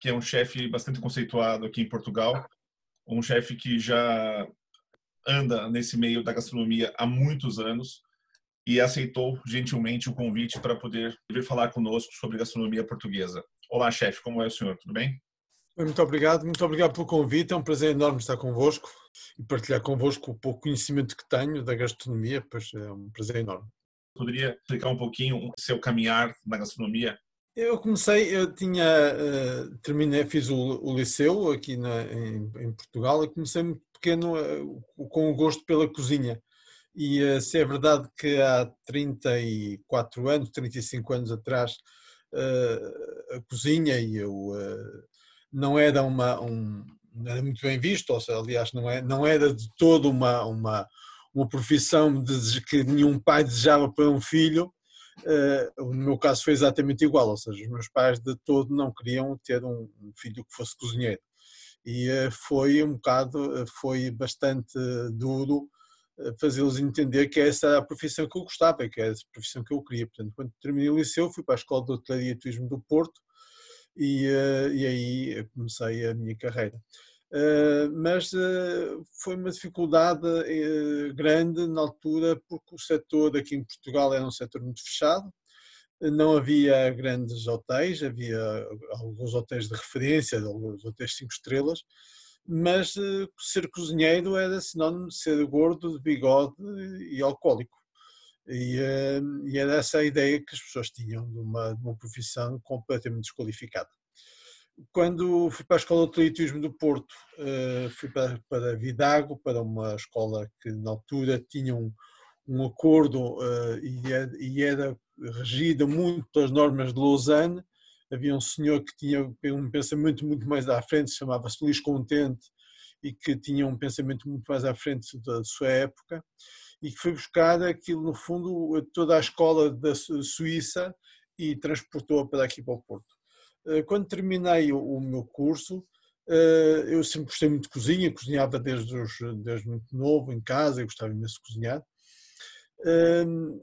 que é um chefe bastante conceituado aqui em Portugal, um chefe que já anda nesse meio da gastronomia há muitos anos e aceitou gentilmente o convite para poder vir falar conosco sobre gastronomia portuguesa. Olá, chefe, como é o senhor? Tudo bem? Muito obrigado, muito obrigado pelo convite. É um prazer enorme estar convosco e partilhar convosco o pouco conhecimento que tenho da gastronomia, pois é um prazer enorme. Poderia explicar um pouquinho o seu caminhar na gastronomia? Eu comecei, eu tinha, uh, terminei, fiz o, o liceu aqui na, em, em, Portugal e comecei muito pequeno uh, com o gosto pela cozinha. E uh, se é verdade que há 34 anos, 35 anos atrás, a cozinha e eu não era uma, um, não era muito bem visto, ou seja, aliás, não, é, não era de todo uma, uma, uma profissão de, que nenhum pai desejava para um filho, No meu caso foi exatamente igual, ou seja, os meus pais de todo não queriam ter um, filho que fosse cozinheiro. E uh, foi um bocado, uh, foi bastante duro fazê-los entender que essa era a profissão que eu gostava, que era a profissão que eu queria. Portanto, quando terminei o liceu, fui para a Escola de Hotelaria e Turismo do Porto e, e aí comecei a minha carreira. Uh, mas uh, foi uma dificuldade uh, grande na altura porque o setor aqui em Portugal era um setor muito fechado, não havia grandes hotéis, havia alguns hotéis de referência, alguns hotéis cinco estrelas, mas ser cozinheiro era sinónimo de ser gordo, de bigode e alcoólico. E, e, era essa a ideia que as pessoas tinham de uma, de uma profissão completamente desqualificada quando fui para a Escola de Atletismo do Porto, eh, fui para, para Vidago, para uma escola que na altura tinha um, um acordo eh, é, e era regida muito pelas normas de Lausanne. Havia um senhor que tinha um pensamento muito mais à frente, chamava-se Luís Contente, e que tinha um pensamento muito mais à frente da sua época, e que foi buscar aquilo, no fundo, toda a escola da Suíça e transportou-a para aqui para o Porto. Eh, quando terminei o, meu curso, eh, eu sempre gostei muito de cozinha, cozinhava desde, os, desde muito novo em casa, eu gostava imenso de cozinhar. Ehm,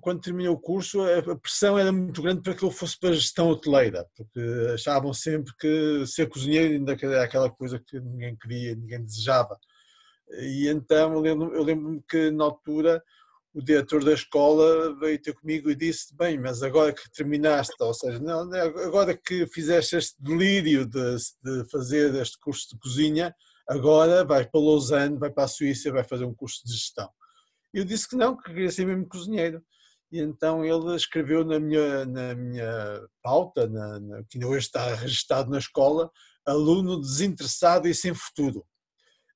quando terminei o curso, a pressão era muito grande para que eu fosse para a gestão hoteleira, porque achavam sempre que ser cozinheiro ainda era aquela coisa que ninguém queria, ninguém desejava. E então eu lembro-me lembro que na altura o diretor da escola veio ter comigo e disse: Bem, mas agora que terminaste, ou seja, não, agora que fizeste este delírio de, de fazer este curso de cozinha, agora vai para Lausanne, vai para a Suíça, vai fazer um curso de gestão. Eu disse que não, que queria ser mesmo cozinheiro. E então ele escreveu na minha, na minha pauta, na, na, que hoje está registado na escola, aluno desinteressado e sem futuro.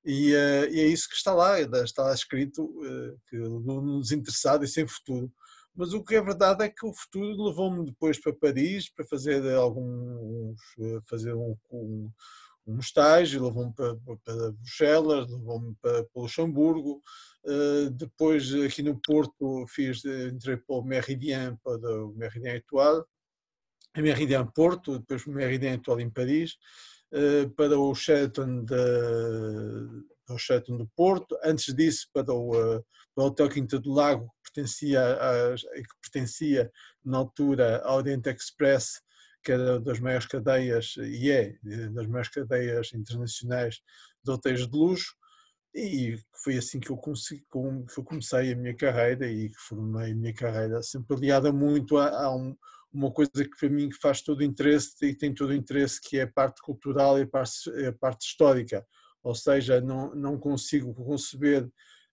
E, uh, e, é isso que está lá, está lá escrito uh, que aluno desinteressado e sem futuro. Mas o que é verdade é que o futuro levou-me depois para Paris para fazer alguns eh, fazer um, um, um estágio, levou-me para, para Bruxelas, levou-me para, para Luxemburgo. Uh, depois aqui no Porto fiz entrei para o Meridien, para o Meridien Etoile, a Meridien Porto, depois o Meridien Etoile em Paris. Eh, para o Sheraton, de, para o Sheraton do Porto, antes disso para o, eh, para o Hotel Quinta do Lago, que pertencia, a, que pertencia na altura ao Oriente Express, que era das maiores cadeias, e é das maiores cadeias internacionais de hotéis de luxo, e foi assim que eu, consegui, que eu comecei a minha carreira e que formei a minha carreira, sempre aliada muito a, a um, uma coisa que para mim faz todo interesse e tem todo interesse que é a parte cultural e a parte, a parte histórica, ou seja, não, não consigo conceber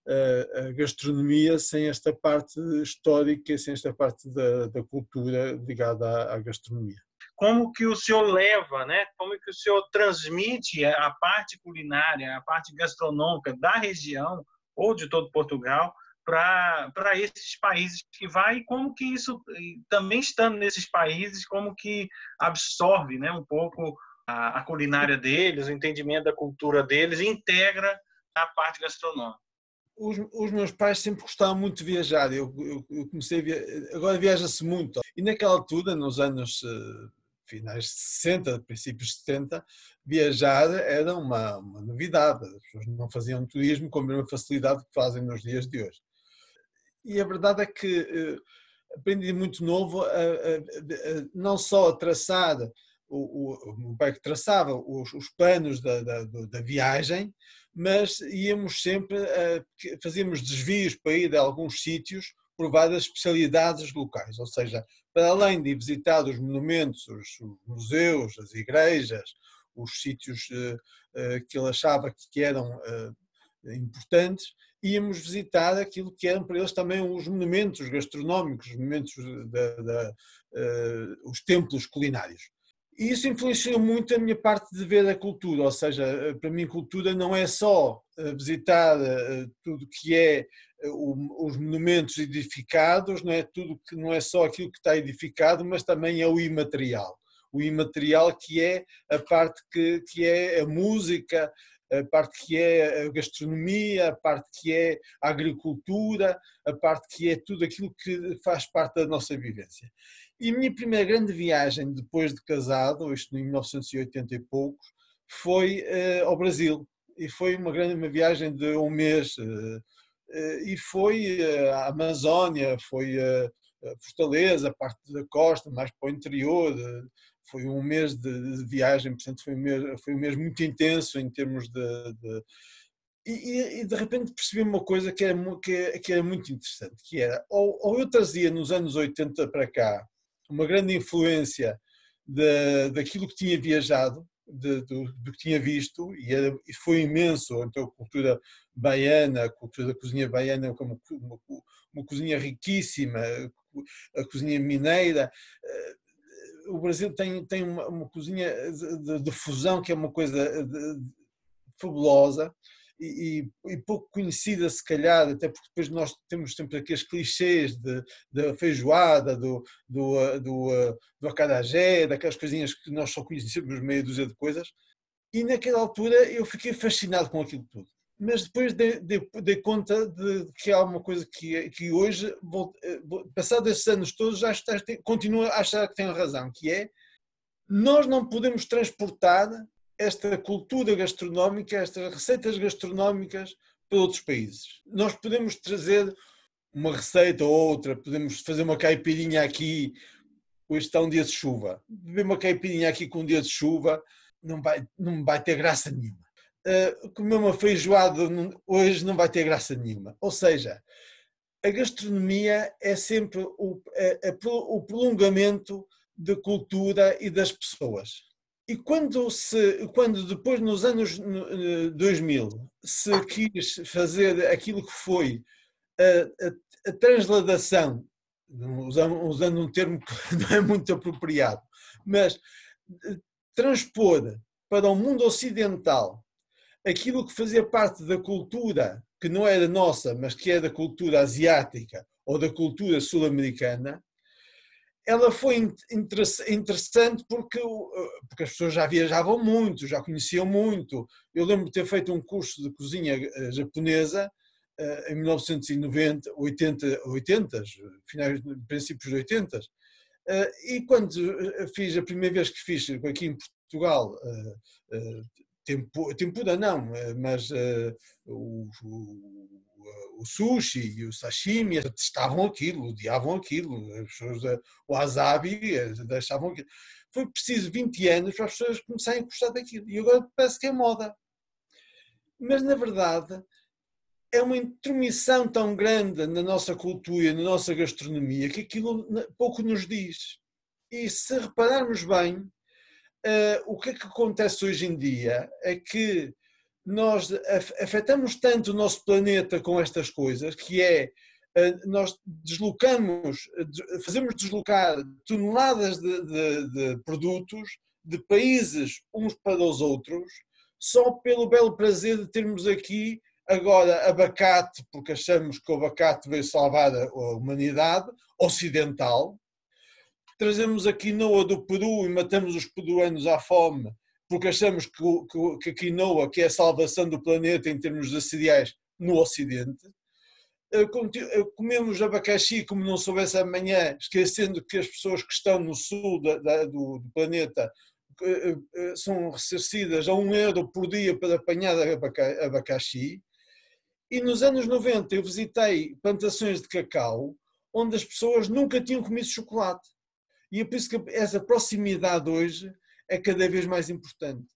a, a gastronomia sem esta parte histórica, sem esta parte da, da cultura ligada à, à, gastronomia. Como que o senhor leva, né? Como que o senhor transmite a parte culinária, a parte gastronômica da região ou de todo Portugal para esses países que vai e como que isso, também estando nesses países, como que absorve né, um pouco a, a culinária deles, o entendimento da cultura deles, integra a parte gastronômica? Os, os, meus pais sempre gostavam muito de viajar. Eu, eu, eu comecei a viajar, agora viaja-se muito. E naquela altura, nos anos uh, finais de 60, princípios de 70, viajar era uma, uma, novidade. As pessoas não faziam turismo com a mesma facilidade que fazem nos dias de hoje. E a verdade é que uh, aprendi muito novo não só a traçar o, o, o pai que traçava os, os planos da, da, da, viagem, mas íamos sempre, a, fazíamos desvios para ir a alguns sítios por várias especialidades locais, ou seja, para além de visitar os monumentos, os, museus, as igrejas, os sítios uh, uh, que ele achava que eram importantes, íamos visitar aquilo que eram para eles também os monumentos gastronómicos, os monumentos, da, da, os templos culinários. E isso influenciou muito a minha parte de ver a cultura, ou seja, eh, para mim cultura não é só eh, visitar eh, tudo que é os monumentos edificados, não é tudo que não é só aquilo que está edificado, mas também é o imaterial. O imaterial que é a parte que, que é a música, a parte que é a gastronomia, a parte que é a agricultura, a parte que é tudo aquilo que faz parte da nossa vivência. E a minha primeira grande viagem depois de casado, isto em 1980 e poucos, foi uh, ao Brasil. E foi uma grande uma viagem de um mês. Uh, uh, e foi à Amazónia, foi a Fortaleza, parte da costa, mais para o interior. Foi um mês de, de, viagem, portanto foi um mês, foi um mês muito intenso em termos de, de e, e, de repente percebi uma coisa que era, que, que era muito interessante, que era, ou, ou, eu trazia nos anos 80 para cá uma grande influência de, daquilo que tinha viajado, de, do, do, que tinha visto, e, era, e, foi imenso. Então, a cultura baiana, a cultura da cozinha baiana é uma, uma, uma cozinha riquíssima, a cozinha mineira. Eh, o Brasil tem, tem uma, uma cozinha de, de, fusão que é uma coisa fabulosa e, e, pouco conhecida, se calhar, até porque depois nós temos sempre aqueles clichês da feijoada, do, do, do, do acarajé, daquelas coisinhas que nós só conhecemos meia dúzia de coisas. E naquela altura eu fiquei fascinado com aquilo tudo. Mas depois dei, dei, dei conta de que há uma coisa que, que hoje, passados esses anos todos, já está, continuo a achar que tenho razão, que é nós não podemos transportar esta cultura gastronómica, estas receitas gastronómicas para outros países. Nós podemos trazer uma receita ou outra, podemos fazer uma caipirinha aqui, hoje está um dia de chuva. Beber uma caipirinha aqui com um dia de chuva não vai, não vai ter graça nenhuma. Uh, comer uma feijoada hoje não vai ter graça nenhuma. Ou seja, a gastronomia é sempre o, o prolongamento da cultura e das pessoas. E quando, se, quando depois, nos anos 2000, eh, se quis fazer aquilo que foi a, a, a transladação, usando, usando um termo que não é muito apropriado, mas eh, transpor para o mundo ocidental aquilo que fazia parte da cultura que não era nossa, mas que é da cultura asiática ou da cultura sul-americana, ela foi interessante porque, porque as pessoas já viajavam muito, já conheciam muito. Eu lembro de ter feito um curso de cozinha eh, japonesa eh, em 1990, 80, 80 finais, princípios de 80. Eh, e quando fiz, a primeira vez que fiz aqui em Portugal, tempo, tempura não, mas o, o o sushi e o sashimi estavam aquilo, odiavam aquilo, as pessoas, eh, o wasabi eh, deixavam aquilo. Foi preciso 20 anos para as pessoas começarem a gostar daquilo. E agora parece que é moda. Mas, na verdade, é uma intromissão tão grande na nossa cultura, na nossa gastronomia, que aquilo pouco nos diz. E se repararmos bem, uh, o que é que acontece hoje em dia é que nós afetamos tanto o nosso planeta com estas coisas, que é eh, nós deslocamos, fazemos deslocar toneladas de, de, de, produtos de países uns para os outros, só pelo belo prazer de termos aqui agora abacate, porque achamos que o abacate veio salvar a humanidade ocidental. Trazemos aqui noa do Peru e matamos os peruanos à fome porque achamos que, que, que a quinoa, que é a salvação do planeta em termos de cereais no Ocidente, eh, eh, comemos abacaxi como não soubesse amanhã, esquecendo que as pessoas que estão no sul da, da, do, do, planeta eh, são ressarcidas a um euro por dia para apanhar abacaxi. E nos anos 90 eu visitei plantações de cacau onde as pessoas nunca tinham comido chocolate. E é por isso que essa proximidade hoje é cada vez mais importante.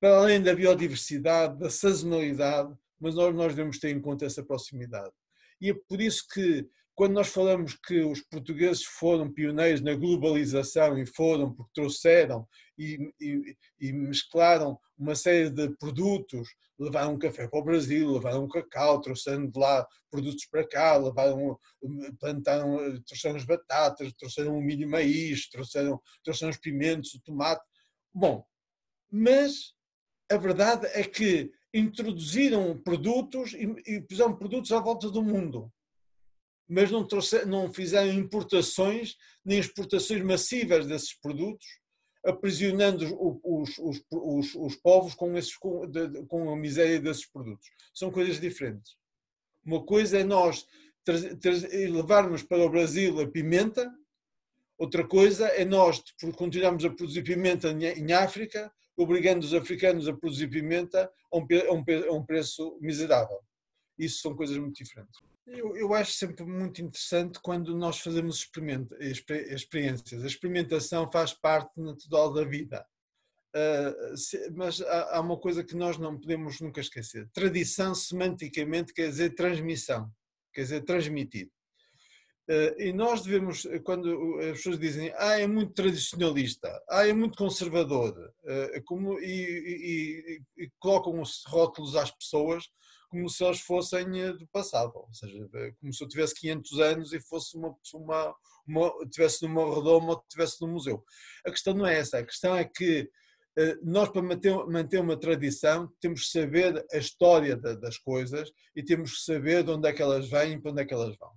Para além da biodiversidade, da sazonalidade, mas nós, nós devemos ter em conta essa proximidade. E é por isso que, quando nós falamos que os portugueses foram pioneiros na globalização e foram porque trouxeram e, e, e mesclaram uma série de produtos, levaram café para o Brasil, levaram cacau, trouxeram de lá produtos para cá, levaram, plantaram, trouxeram as batatas, trouxeram o milho maíz, trouxeram, trouxeram os pimentos, o tomate. Bom, mas a verdade é que introduziram produtos e, e puseram produtos à volta do mundo, mas não, trouxe, não fizeram importações nem exportações massivas desses produtos, aprisionando os, os, os, os povos com, esses, com, de, com a miséria desses produtos. São coisas diferentes. Uma coisa é nós levarmos para o Brasil a pimenta, outra coisa é nós continuarmos a produzir pimenta em África obrigando os africanos a produzir pimenta a um, a um, a um preço miserável. Isso são coisas muito diferentes. Eu, eu, acho sempre muito interessante quando nós fazemos experiências. A experimentação faz parte natural da vida. Uh, se, mas há, há, uma coisa que nós não podemos nunca esquecer. Tradição, semanticamente, quer dizer transmissão, quer dizer transmitido. Uh, e nós devemos, quando as pessoas dizem, ah, é muito tradicionalista, ah, é muito conservador, uh, como, e, e, e, colocam os rótulos às pessoas como se elas fossem eh, do passado, ou seja, como se eu tivesse 500 anos e fosse uma, uma, uma tivesse numa redoma ou tivesse num museu. A questão não é essa, a questão é que uh, nós, para manter, manter uma tradição, temos que saber a história da, das coisas e temos que saber de onde é que elas vêm e para onde é que elas vão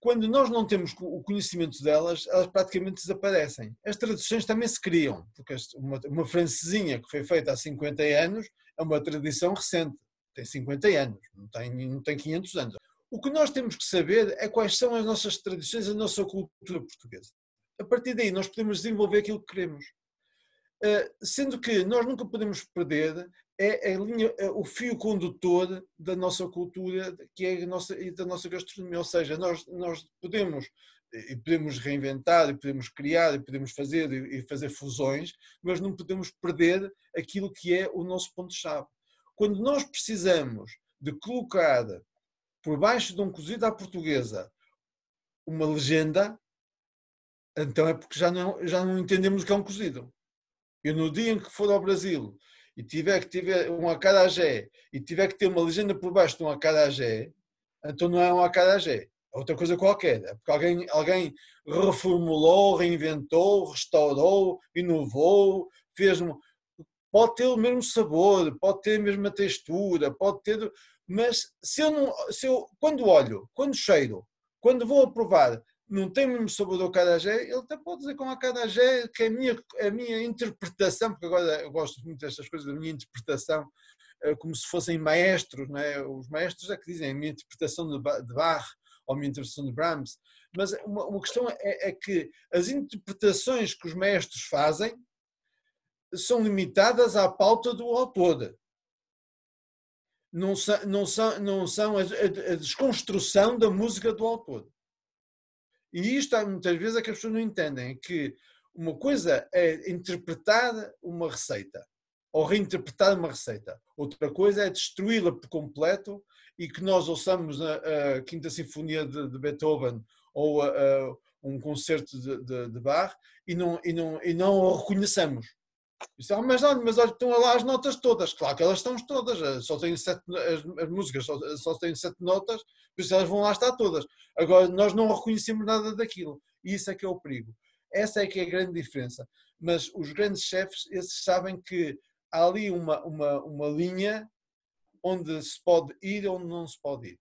quando nós não temos o conhecimento delas, elas praticamente desaparecem. As traduções também se criam, porque uma, uma francesinha que foi feita há 50 anos é uma tradição recente, tem 50 anos, não tem, não tem 500 anos. O que nós temos que saber é quais são as nossas tradições, a nossa cultura portuguesa. A partir daí, nós podemos desenvolver aquilo que queremos. Eh, sendo que nós nunca podemos perder é a linha, é o fio condutor da nossa cultura, que é nossa, da nossa gastronomia. Ou seja, nós, nós podemos e podemos reinventar, e podemos criar, e podemos fazer e fazer fusões, mas não podemos perder aquilo que é o nosso ponto-chave. Quando nós precisamos de colocar por baixo de um cozido à portuguesa uma legenda, então é porque já não, já não entendemos o que é um cozido. Eu no dia em que for ao Brasil e tiver que ter um acarajé e tiver que ter uma legenda por baixo de um acarajé, então não é um acarajé, é outra coisa qualquer. É porque alguém, alguém reformulou, reinventou, restaurou, inovou, fez um... Pode ter o mesmo sabor, pode ter a mesma textura, pode ter... Mas se eu não, se eu, quando olho, quando cheiro, quando vou a provar, não tem o mesmo sabor do acarajé, ele até pode dizer com acarajé que é a minha, a minha interpretação, porque agora eu gosto muito destas coisas, da minha interpretação, eh, como se fossem maestros, não é? os maestros é que dizem a minha interpretação de Bach ou a minha interpretação de Brahms, mas uma, uma questão é, é que as interpretações que os maestros fazem são limitadas à pauta do autor. Não são, não são, não são a, a desconstrução da música do autor. E isto muitas vezes é que as pessoas não entendem, que uma coisa é interpretar uma receita ou reinterpretar uma receita. Outra coisa é destruí-la por completo e que nós ouçamos a, a Quinta Sinfonia de, de Beethoven ou a, a, um concerto de, de, de Bach e não, e, não, e não o reconheçamos. Isso, ah, mas olha, mas olha, estão lá as notas todas. Claro que elas estão todas, eh, só têm sete, as, as músicas só, só têm sete notas, por isso elas vão lá estar todas. Agora, nós não reconhecemos nada daquilo. E isso é que é o perigo. Essa é que é a grande diferença. Mas os grandes chefes, esses sabem que há ali uma, uma, uma linha onde se pode ir onde não se pode ir.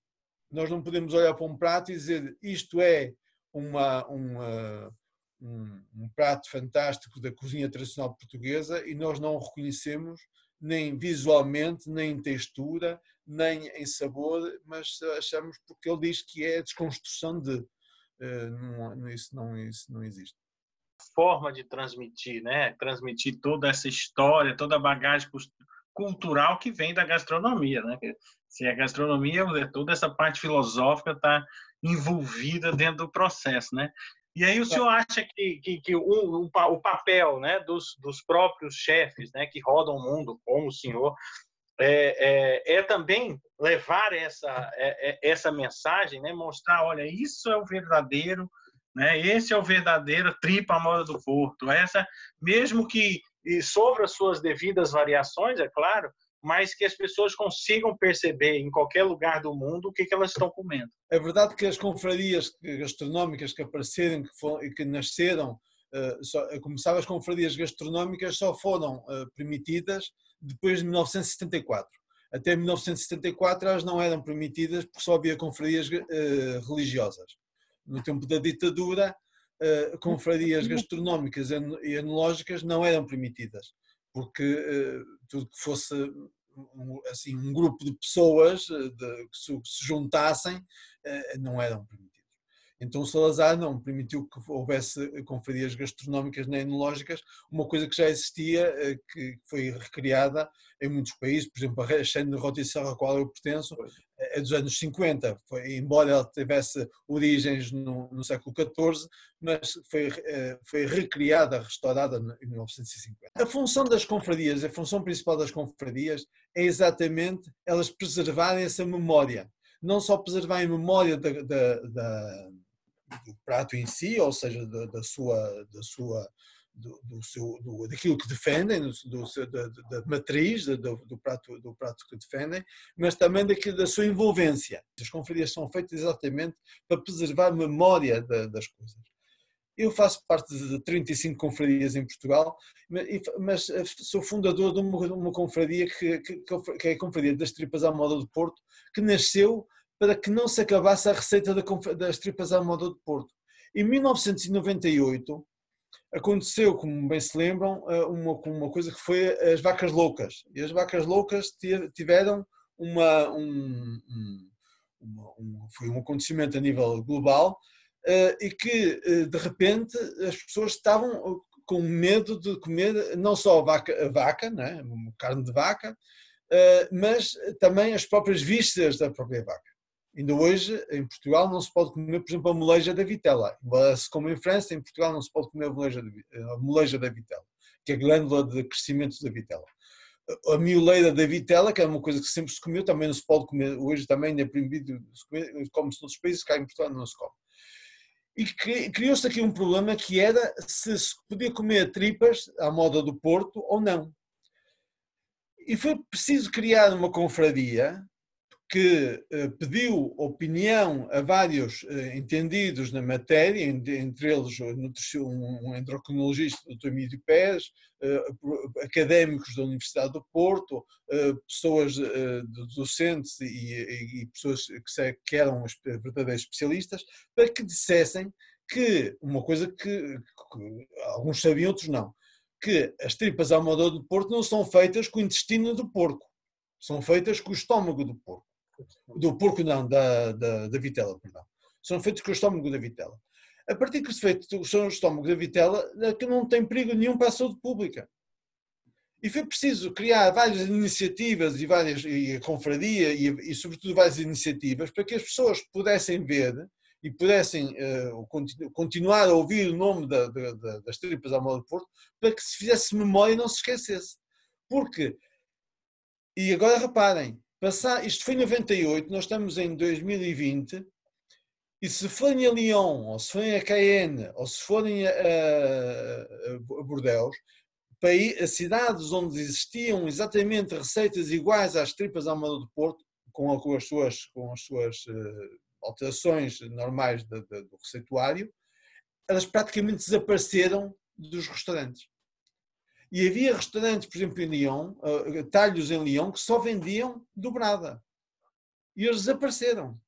Nós não podemos olhar para um prato e dizer isto é uma, uma um, um, prato fantástico da cozinha tradicional portuguesa e nós não o reconhecemos nem visualmente, nem em textura, nem em sabor, mas achamos porque ele diz que é a desconstrução de. Uh, não, isso, não, isso não existe. Forma de transmitir, né? Transmitir toda essa história, toda a bagagem cultural que vem da gastronomia, né? Se a gastronomia, toda essa parte filosófica está envolvida dentro do processo, né? E aí o senhor acha que, que, que o, o, o, papel né, dos, dos próprios chefes né, que rodam o mundo, como o senhor, é, é, é também levar essa, é, é, essa mensagem, né, mostrar, olha, isso é o verdadeiro, né, esse é o verdadeiro tripa à moda do Porto. Essa, mesmo que sobre as suas devidas variações, é claro, mas que as pessoas consigam perceber em qualquer lugar do mundo o que, que elas estão comendo. É verdade que as confrarias gastronómicas que apareceram que, foram, que nasceram, uh, só, começaram as confrarias gastronómicas só foram uh, permitidas depois de 1974. Até 1974 elas não eram permitidas porque só havia confrarias uh, religiosas. No tempo da ditadura, uh, confrarias gastronómicas e enológicas não eram permitidas porque uh, tudo que fosse assim, um grupo de pessoas de, que, se, juntassem uh, não eram permitidos. Então Salazar não permitiu que houvesse confrarias gastronómicas nem enológicas, uma coisa que já existia, que foi recriada em muitos países, por exemplo, a chaîne de Rotisserie a qual eu pertenço, é dos anos 50, foi, embora ela tivesse origens no, no século XIV, mas foi, eh, foi recriada, restaurada em 1950. A função das confradias, a função principal das confradias é exatamente elas preservarem essa memória. Não só preservar a memória da, da, da, do prato em si, ou seja, da, da sua, da sua do, do seu, do, daquilo que defendem, do, da, da, matriz do, prato, do prato que defendem, mas também daquilo, da sua envolvência. As confrarias são feitas exatamente para preservar a memória das coisas. Eu faço parte de 35 confrarias em Portugal, mas sou fundador de uma, uma confraria que, que, que, é a Confraria das Tripas à Moda do Porto, que nasceu para que não se acabasse a receita das tripas à moda do Porto. Em 1998, aconteceu, como bem se lembram, eh, uma, uma coisa que foi as vacas loucas. E as vacas loucas tiveram uma, um, um, foi um acontecimento a nível global uh, e que, uh, de repente, as pessoas estavam com medo de comer não só a vaca, vaca né, carne de vaca, mas também as próprias vísceras da própria vaca. Ainda hoje, em Portugal, não se pode comer, por exemplo, a moleja da vitela. Se come em França, em Portugal não se pode comer a moleja, a moleja da vitela, que é a glândula de crescimento da vitela. A mioleira da vitela, que é uma coisa que sempre se comeu, também não se pode comer, hoje também é proibido come-se noutros países, cá em Portugal não se come. E criou-se aqui um problema que era se se podia comer tripas à moda do Porto ou não. E foi preciso criar uma confraria que eh, pediu opinião a vários eh, entendidos na matéria, entre eles um endocrinologista, Dr. Emílio Pérez, eh, académicos da Universidade do Porto, pessoas docentes e pessoas que eram verdadeiros especialistas, para que dissessem que uma coisa que, alguns sabiam, outros não, que as tripas à moda do porco não são feitas com o intestino do porco, são feitas com o estômago do porco do porco não, da, da, da vitela, perdão. São feitos com o estômago da vitela. A partir que se feito com o estômago da vitela, é que não tem perigo nenhum para a saúde pública. E foi preciso criar várias iniciativas e várias e a confraria e, e sobretudo várias iniciativas para que as pessoas pudessem ver e pudessem uh, continu, continuar a ouvir o nome da, da, das tripas à moda de Porto para que se fizesse memória e não se esquecesse. Porque, e agora reparem, Passar, isto foi em 98, nós estamos em 2020, e se forem a Lyon, ou se forem a Cayenne, ou se forem a, a, a Bordeaux, a cidades onde existiam exatamente receitas iguais às tripas à moda do Porto, com, com, as suas, com as suas uh, alterações normais de, de, do receituário, elas praticamente desapareceram dos restaurantes. E havia restaurantes, por exemplo, em Lyon, uh, talhos em Lyon, que só vendiam dobrada. E eles desapareceram.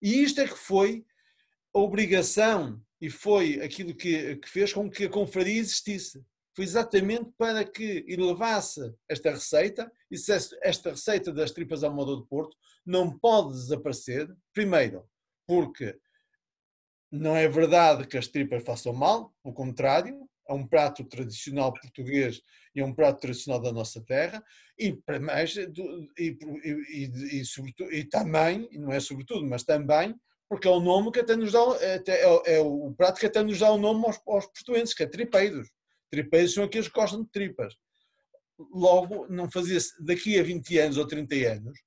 E isto é que foi a obrigação e foi aquilo que, que fez com que a confraria existisse. Foi exatamente para que elevasse esta receita e dissesse esta receita das tripas à moda do Porto não pode desaparecer. Primeiro, porque não é verdade que as tripas façam mal, o contrário, é um prato tradicional português e é um prato tradicional da nossa terra, e, mais, e, e, e, sobretudo, e também, não é sobretudo, mas também, porque é o nome que até nos dá, até, é, é, o prato que até nos dá o nome aos, aos que é tripeiros. Tripeiros são aqueles que gostam de tripas. Logo, não fazia-se daqui a 20 anos ou 30 anos,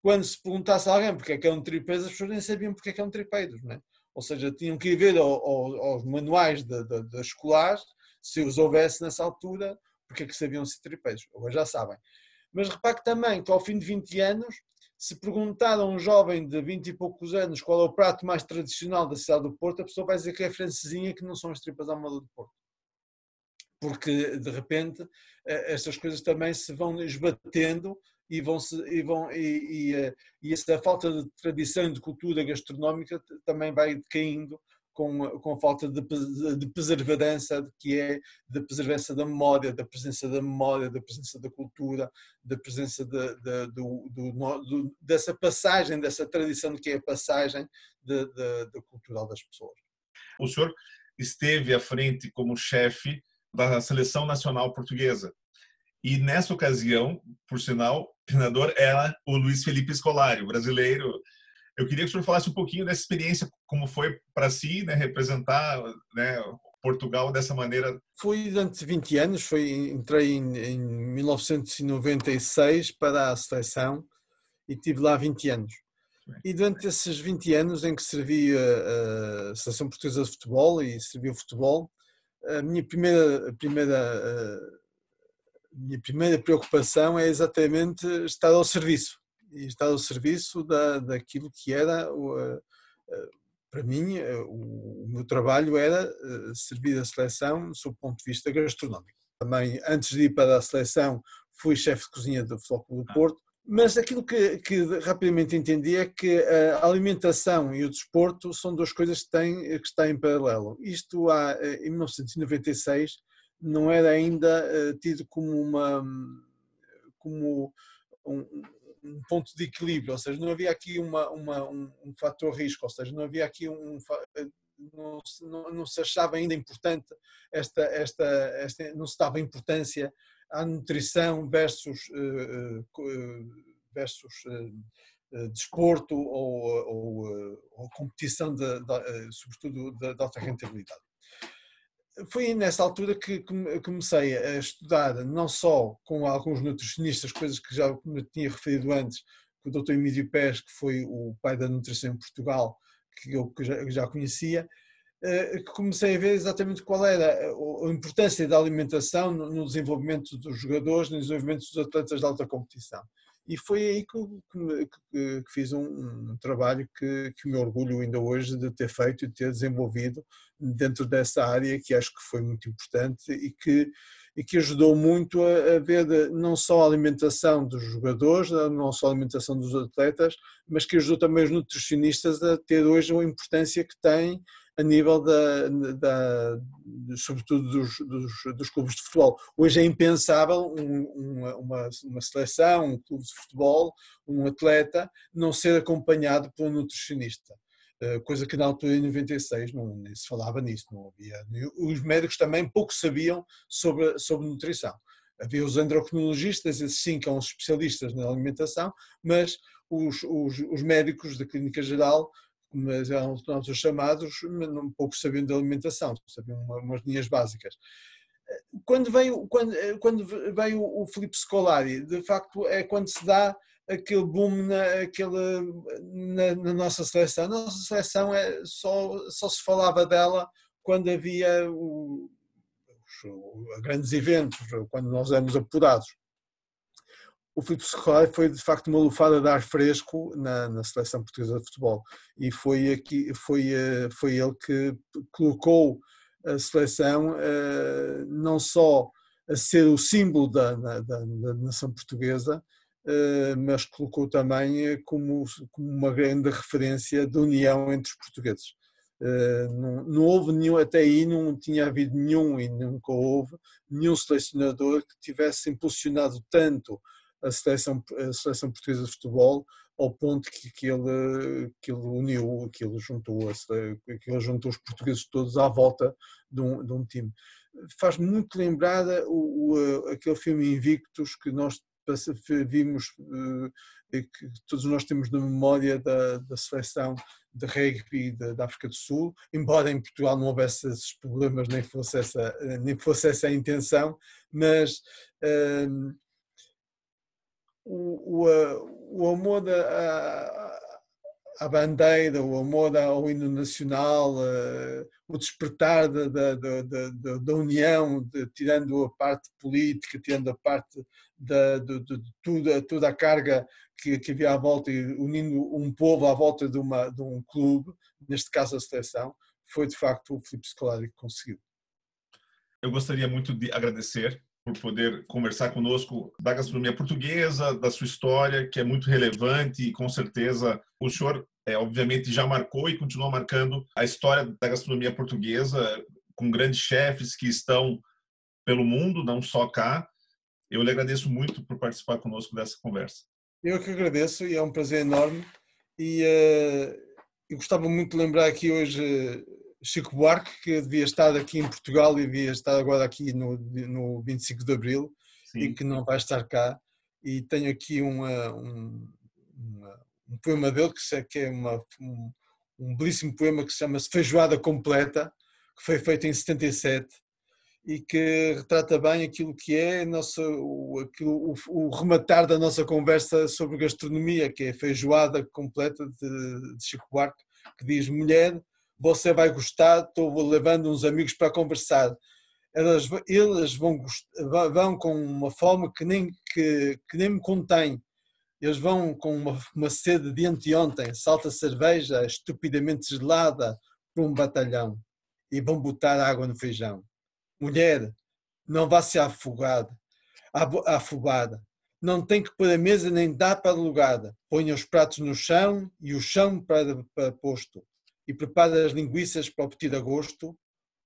quando se perguntasse a alguém porque é que é um tripeiro, as pessoas nem sabiam porque é que é um tripeiro, não é? Ou seja, tinham que ir ver ao, ao, aos manuais das escolares, se os houvesse nessa altura, porque é que sabiam ser tripeiros. Agora já sabem. Mas repare também que ao fim de 20 anos, se perguntar a um jovem de 20 e poucos anos qual é o prato mais tradicional da cidade do Porto, a pessoa vai dizer que é francesinha, que não são as tripas à moda do Porto. Porque, de repente, eh, estas coisas também se vão esbatendo e vão se e vão e, e, eh, e essa falta de tradição e de cultura gastronómica também vai decaindo com, com a falta de, de preservança que é da preservança da memória, da presença da memória, da presença da cultura, da presença de, de, do, do, do, dessa passagem, dessa tradição que é a passagem da cultural das pessoas. O senhor esteve à frente como chefe da seleção nacional portuguesa. E nessa ocasião, por sinal, treinador era o Luiz Felipe Scolari, o brasileiro. Eu queria que o senhor falasse um pouquinho dessa experiência, como foi para si né, representar né, Portugal dessa maneira. Fui durante 20 anos, foi, entrei em, em 1996 para a seleção e tive lá 20 anos. E durante esses 20 anos em que servi a, a Seleção Portuguesa de Futebol e servi o futebol, a minha primeira, a primeira minha primeira preocupação é exatamente estar ao serviço e estar ao serviço da, daquilo que era para mim o, meu trabalho era eh, servir a seleção sob o ponto de vista gastronómico. Também antes de ir para a seleção fui chefe de cozinha do Futebol do ah. Porto, mas aquilo que, que, rapidamente entendi é que a alimentação e o desporto são duas coisas que, têm, que estão em paralelo. Isto há, eh, em 1996 não era ainda uh, tido como uma como um, um, ponto de equilíbrio, ou seja, não havia aqui uma, uma um, um, fator risco, ou seja, não havia aqui um eh, não, não, não, se achava ainda importante esta, esta, esta não se dava importância à nutrição versus uh, versus desporto ou, ou, ou competição de, de, sobretudo de, de alta rentabilidade foi nessa altura que comecei a estudar, não só com alguns nutricionistas, coisas que já me tinha referido antes, com o Dr. Emílio Pérez, que foi o pai da nutrição em Portugal, que eu já conhecia, eh, que comecei a ver exatamente qual era a importância da alimentação no desenvolvimento dos jogadores, no desenvolvimento dos atletas de alta competição. E foi aí que, que, que, que fiz um, um, trabalho que, que me orgulho ainda hoje de ter feito e de ter desenvolvido dentro dessa área, que acho que foi muito importante e que, e que ajudou muito a, a ver não só a alimentação dos jogadores, não só a alimentação dos atletas, mas que ajudou também os nutricionistas a ter hoje a importância que têm a nível da, da sobretudo dos, dos, dos, clubes de futebol. Hoje é impensável um, uma, uma, seleção, um clube de futebol, um atleta não ser acompanhado por um nutricionista. Eh, coisa que na altura, em 96, não nem se falava nisso, não havia. Os médicos também pouco sabiam sobre, sobre nutrição. Havia os endocrinologistas, esses sim que são especialistas na alimentação, mas os, os, os médicos da clínica geral mas eram os chamados, um pouco sabiam de alimentação, sabiam umas linhas básicas. Quando veio, quando, quando veio o Filipe Scolari, de facto é quando se dá aquele boom na, aquele, na, na, nossa seleção. A nossa seleção é, só, só se falava dela quando havia o, os, grandes eventos, quando nós éramos apurados o Filipe Scolari foi de facto uma lufada de ar fresco na, na, seleção portuguesa de futebol. E foi aqui foi eh, foi ele que colocou a seleção eh, não só a ser o símbolo da, da, da nação portuguesa eh, mas colocou também como, como uma grande referência de união entre os portugueses. Não, não, houve nenhum, até aí não tinha havido nenhum e nunca houve nenhum selecionador que tivesse impulsionado tanto a seleção, a seleção portuguesa de futebol ao ponto que, que, ele, que ele uniu, que ele, juntou, que ele juntou os portugueses todos à volta de um, de um time. Faz muito lembrar o, o, aquele filme Invictus que nós vimos, eh, que todos nós temos na memória da, da seleção de rugby da, da, África do Sul, embora em Portugal não houvesse esses problemas, nem fosse essa, nem fosse essa a intenção, mas um, ehm, o, o, amor à, à bandeira, o amor ao hino nacional, o despertar da, da, da, da, da união, de, tirando a parte política, tirando a parte da, de, de, de toda, toda a carga que, que, havia à volta e unindo um povo à volta de, uma, de um clube, neste caso a seleção, foi de facto o Filipe Scolari que conseguiu. Eu gostaria muito de agradecer por poder conversar conosco da gastronomia portuguesa, da sua história, que é muito relevante e com certeza o senhor, é, obviamente, já marcou e continua marcando a história da gastronomia portuguesa com grandes chefes que estão pelo mundo, não só cá. Eu lhe agradeço muito por participar conosco dessa conversa. Eu que agradeço e é um prazer enorme. E uh, eu gostava muito de lembrar aqui hoje Chico Buarque, que devia estar aqui em Portugal e devia estar agora aqui no, no 25 de Abril Sim. e que não vai estar cá. E tenho aqui uma, um, uma, um poema dele que é uma, um, um belíssimo poema que se chama Feijoada Completa, que foi feito em 77 e que retrata bem aquilo que é nossa, o, aquilo, o, o, rematar da nossa conversa sobre gastronomia, que é a feijoada completa de, de Chico Buarque, que diz mulher, você vai gostar, estou levando uns amigos para conversar. Elas, eles vão, vão com uma fome que nem, que, que nem me contém. Eles vão com uma, uma sede de anteontem, salta cerveja estupidamente gelada para um batalhão e vão botar água no feijão. Mulher, não vá se afogada, afobada. Não tem que pôr a mesa nem dá para alugada. Ponha os pratos no chão e o chão para, para posto e prepara as linguiças para obter a gosto,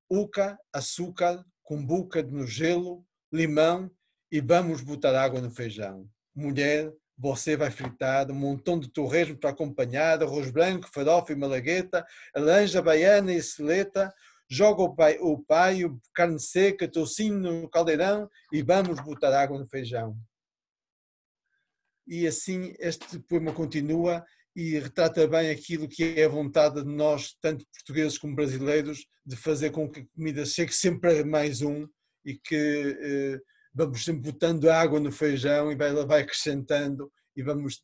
uca, açúcar, cumbuca no gelo, limão e vamos botar água no feijão. Mulher, você vai fritar um montão de torresmo para acompanhar, arroz branco, farofa e malagueta, laranja baiana e celeta, joga o, pai, o paio, carne seca, tocinho no caldeirão e vamos botar água no feijão. E assim este poema continua e retrata bem aquilo que é a vontade de nós, tanto portugueses como brasileiros, de fazer com que a comida chegue sempre a mais um e que eh, vamos sempre botando água no feijão e vai, vai acrescentando e vamos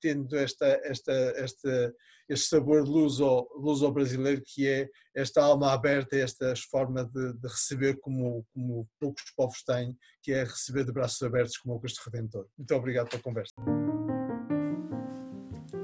tendo esta, esta, esta, este sabor luso, luso brasileiro que é esta alma aberta, esta forma de, de, receber como, como poucos povos têm, que é receber de braços abertos como o Cristo Redentor. Muito obrigado pela conversa.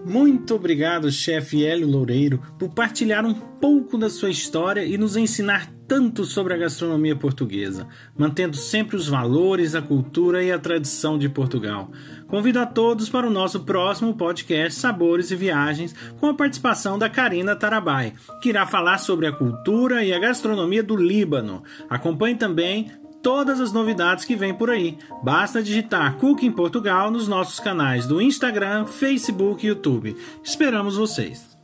Muito obrigado, chefe Hélio Loureiro, por partilhar um pouco da sua história e nos ensinar tanto sobre a gastronomia portuguesa, mantendo sempre os valores, a cultura e a tradição de Portugal. Convido a todos para o nosso próximo podcast Sabores e Viagens, com a participação da Karina Tarabai, que irá falar sobre a cultura e a gastronomia do Líbano. Acompanhe também todas as novidades que vêm por aí. Basta digitar Cooking Portugal nos nossos canais do Instagram, Facebook e YouTube. Esperamos vocês!